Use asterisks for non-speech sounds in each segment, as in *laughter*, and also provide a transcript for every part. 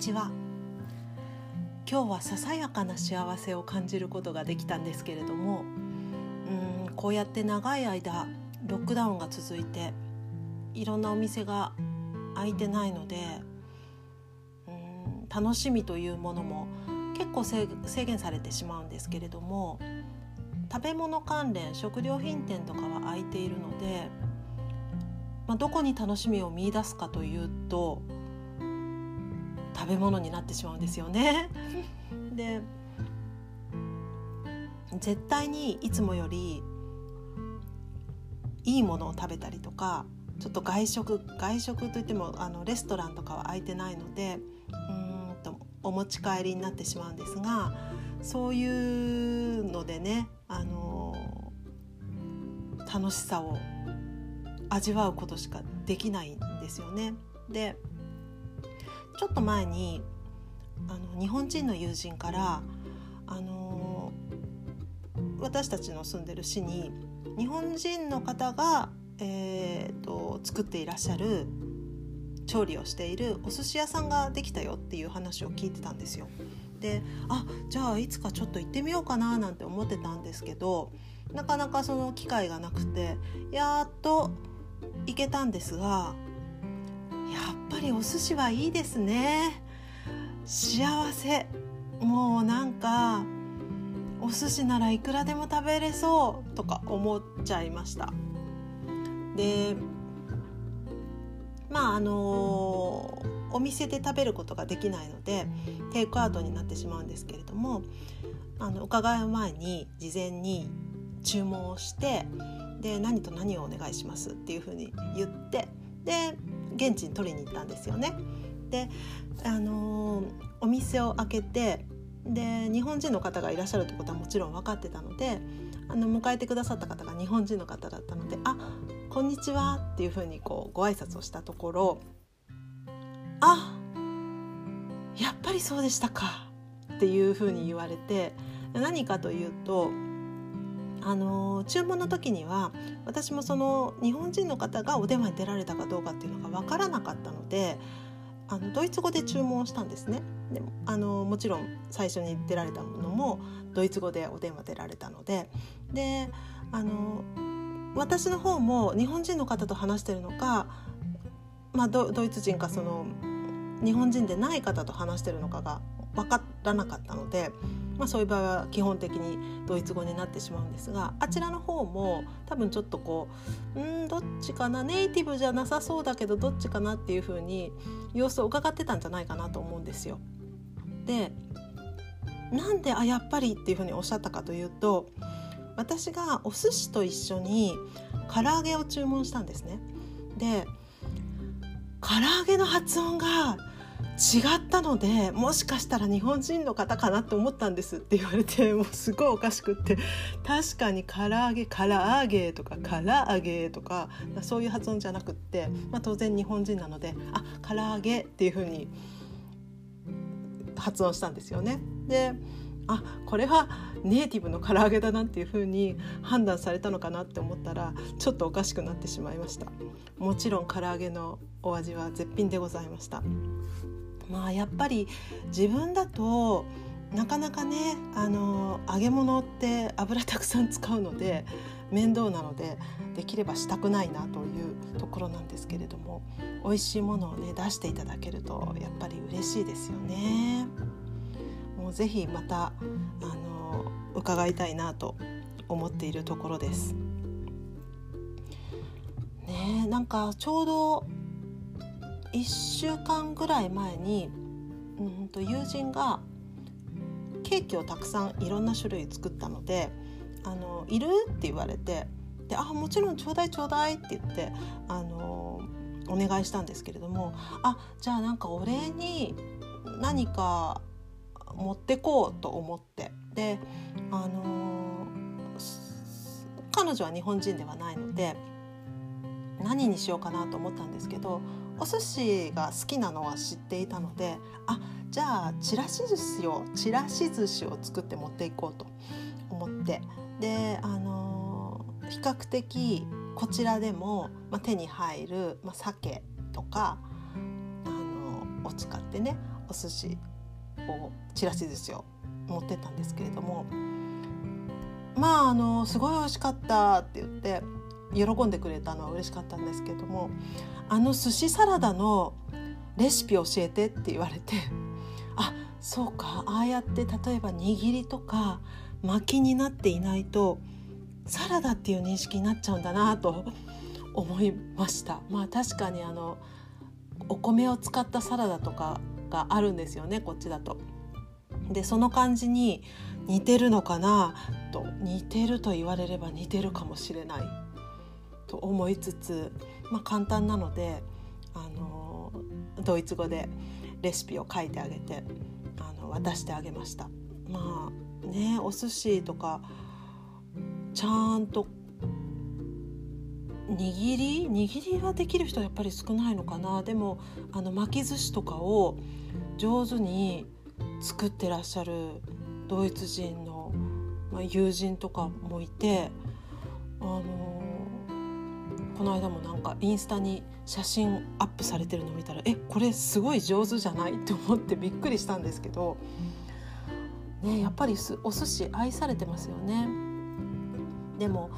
ちは。今日はささやかな幸せを感じることができたんですけれどもうんこうやって長い間ロックダウンが続いていろんなお店が開いてないのでうん楽しみというものも結構制限されてしまうんですけれども食べ物関連食料品店とかは開いているので、まあ、どこに楽しみを見いだすかというと食べ物になってしまうんですよね。*laughs* で絶対にいつもよりいいものを食べたりとかちょっと外食外食といってもあのレストランとかは空いてないのでうんとお持ち帰りになってしまうんですがそういうのでね、あの楽しさを味わうことしかできないんですよね。でちょっと前にあの日本人の友人からあの私たちの住んでる市に日本人の方が、えーと、作っていらっしゃる調理をしているお寿司屋さんができたよっていう話を聞いてたんですよ。であじゃあいつかちょっと行ってみようかななんて思ってたんですけどなかなかその機会がなくてやっと行けたんですがやっぱりお寿司はいいですね。幸せ。もうなんかお寿司ならいくらでも食べれそうとか思っちゃいました。でまああのー、お店で食べることができないのでテイクアウトになってしまうんですけれどもあの伺う前に事前に注文をしてで何と何をお願いしますっていうふうに言ってで現地に取りに行ったんですよね。で、あの、お店を開けてで日本人の方がいらっしゃるってことはもちろん分かってたのであの迎えてくださった方が日本人の方だったので「あこんにちは」っていうふうにこうご挨拶をしたところ「あやっぱりそうでしたか」っていうふうに言われて何かというとあの注文の時には私もその日本人の方がお電話に出られたかどうかっていうのが分からなかったのであのドイツ語で注文したんですね。でもあのもちろん最初に出られたものもドイツ語でお電話出られたので。であの私の方も日本人の方と話してるのか、まあ、ドイツ人かその日本人でない方と話してるのかが分からなかったのでまあ、そういう場合は基本的にドイツ語になってしまうんですがあちらの方も多分ちょっとこううんどっちかなネイティブじゃなさそうだけどどっちかなっていうふうに様子を伺ってたんじゃないかなと思うんですよ。でなんであやっぱりっていうふうにおっしゃったかというと私がお寿司と一緒に唐揚げを注文したんですね。で唐揚げの発音がったのでもしかしたら日本人の方かなって思ったんですって言われて *laughs* もうすごいおかしくって。確かに唐揚げ唐揚げとか唐揚げとかそういう発音じゃなくって、まあ、当然日本人なのであ唐揚げっていうふうに発音したんですよね。であこれはネイティブの唐揚げだなっていう風に判断されたのかなって思ったらちょっとおかしくなってしまいました。もちろん唐揚げのお味は絶品でございました。まあやっぱり自分だとなかなかねあの揚げ物って油たくさん使うので面倒なのでできればしたくないなというところなんですけれども美味しいものをね出していただけるとやっぱり嬉しいですよね。もうぜひまたあの伺いたいなと思っているところです。ねなんかちょうど1週間ぐらい前にうんと友人がケーキをたくさんいろんな種類作ったので「あのいる?」って言われて「であもちろんちょうだいちょうだい」って言ってあのお願いしたんですけれどもあじゃあなんかお礼に何か持ってこうと思ってであの彼女は日本人ではないので何にしようかなと思ったんですけどお寿司が好きなのは知っていたのであじゃあちらし寿司をちらし寿司を作って持っていこうと思って。であの比較的こちらでも、まあ、手に入る、まあ、鮭とかあのを使ってねお寿司をちらし寿司を持ってったんですけれどもまああのすごい美味しかったって言って喜んでくれたのは嬉しかったんですけどもあの寿司サラダのレシピ教えてって言われてあそうかああやって例えば握りとか巻きになっていないとサラダっていう認識になっちゃうんだなと思いましたまあ確かにあのお米を使ったサラダとかがあるんですよねこっちだと。でその感じに似てるのかなと似てると言われれば似てるかもしれないと思いつつ、まあ、簡単なのであのドイツ語でレシピを書いてあげてあの渡してあげました。まあねお寿司とかちゃんと握り？握りはできる人はやっぱり少ないのかなでもあの巻き寿司とかを上手に作ってらっしゃるドイツ人の、まあ、友人とかもいて、あのー、この間もなんかインスタに写真アップされてるの見たらえこれすごい上手じゃない？って思ってびっくりしたんですけど、ね、やっぱりお寿司愛されてますよね。でも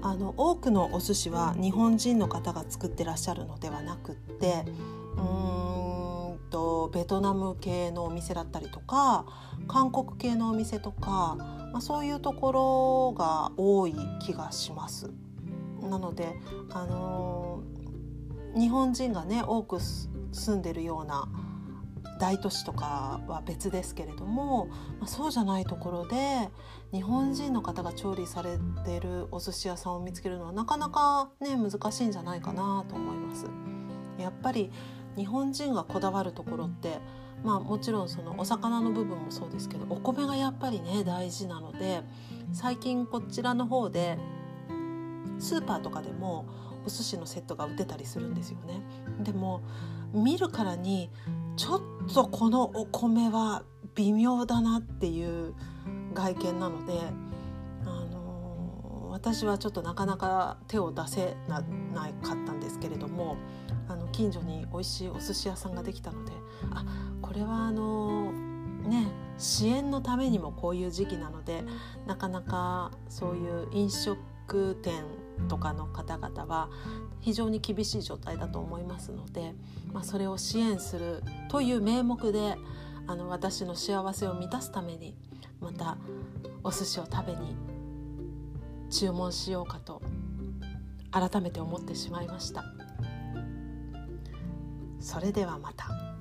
あの多くのお寿司は日本人の方が作ってらっしゃるのではなくってうーんとベトナム系のお店だったりとか韓国系のお店とか、まあ、そういうところが多い気がします。なので、あのー、日本人がね多く住んでるような大都市とかは別ですけれども、まあ、そうじゃないところで日本人の方が調理されてるお寿司屋さんを見つけるのはなかなかね難しいんじゃないかなと思います。やっぱり日本人がこだわるところってまあもちろんそのお魚の部分もそうですけどお米がやっぱりね大事なので最近こちらの方でスーパーとかでもお寿司のセットが売ってたりするんですよね。でも見るからにちょっとこのお米は微妙だなっていう外見なので、あのー、私はちょっとなかなか手を出せなかったんですけれどもあの近所に美味しいお寿司屋さんができたのであこれはあのー、ね支援のためにもこういう時期なのでなかなかそういう飲食店とかの方々は非常に厳しい状態だと思いますので、まあ、それを支援するという名目であの私の幸せを満たすためにまたお寿司を食べに注文しようかと改めて思ってしまいました。それではまた。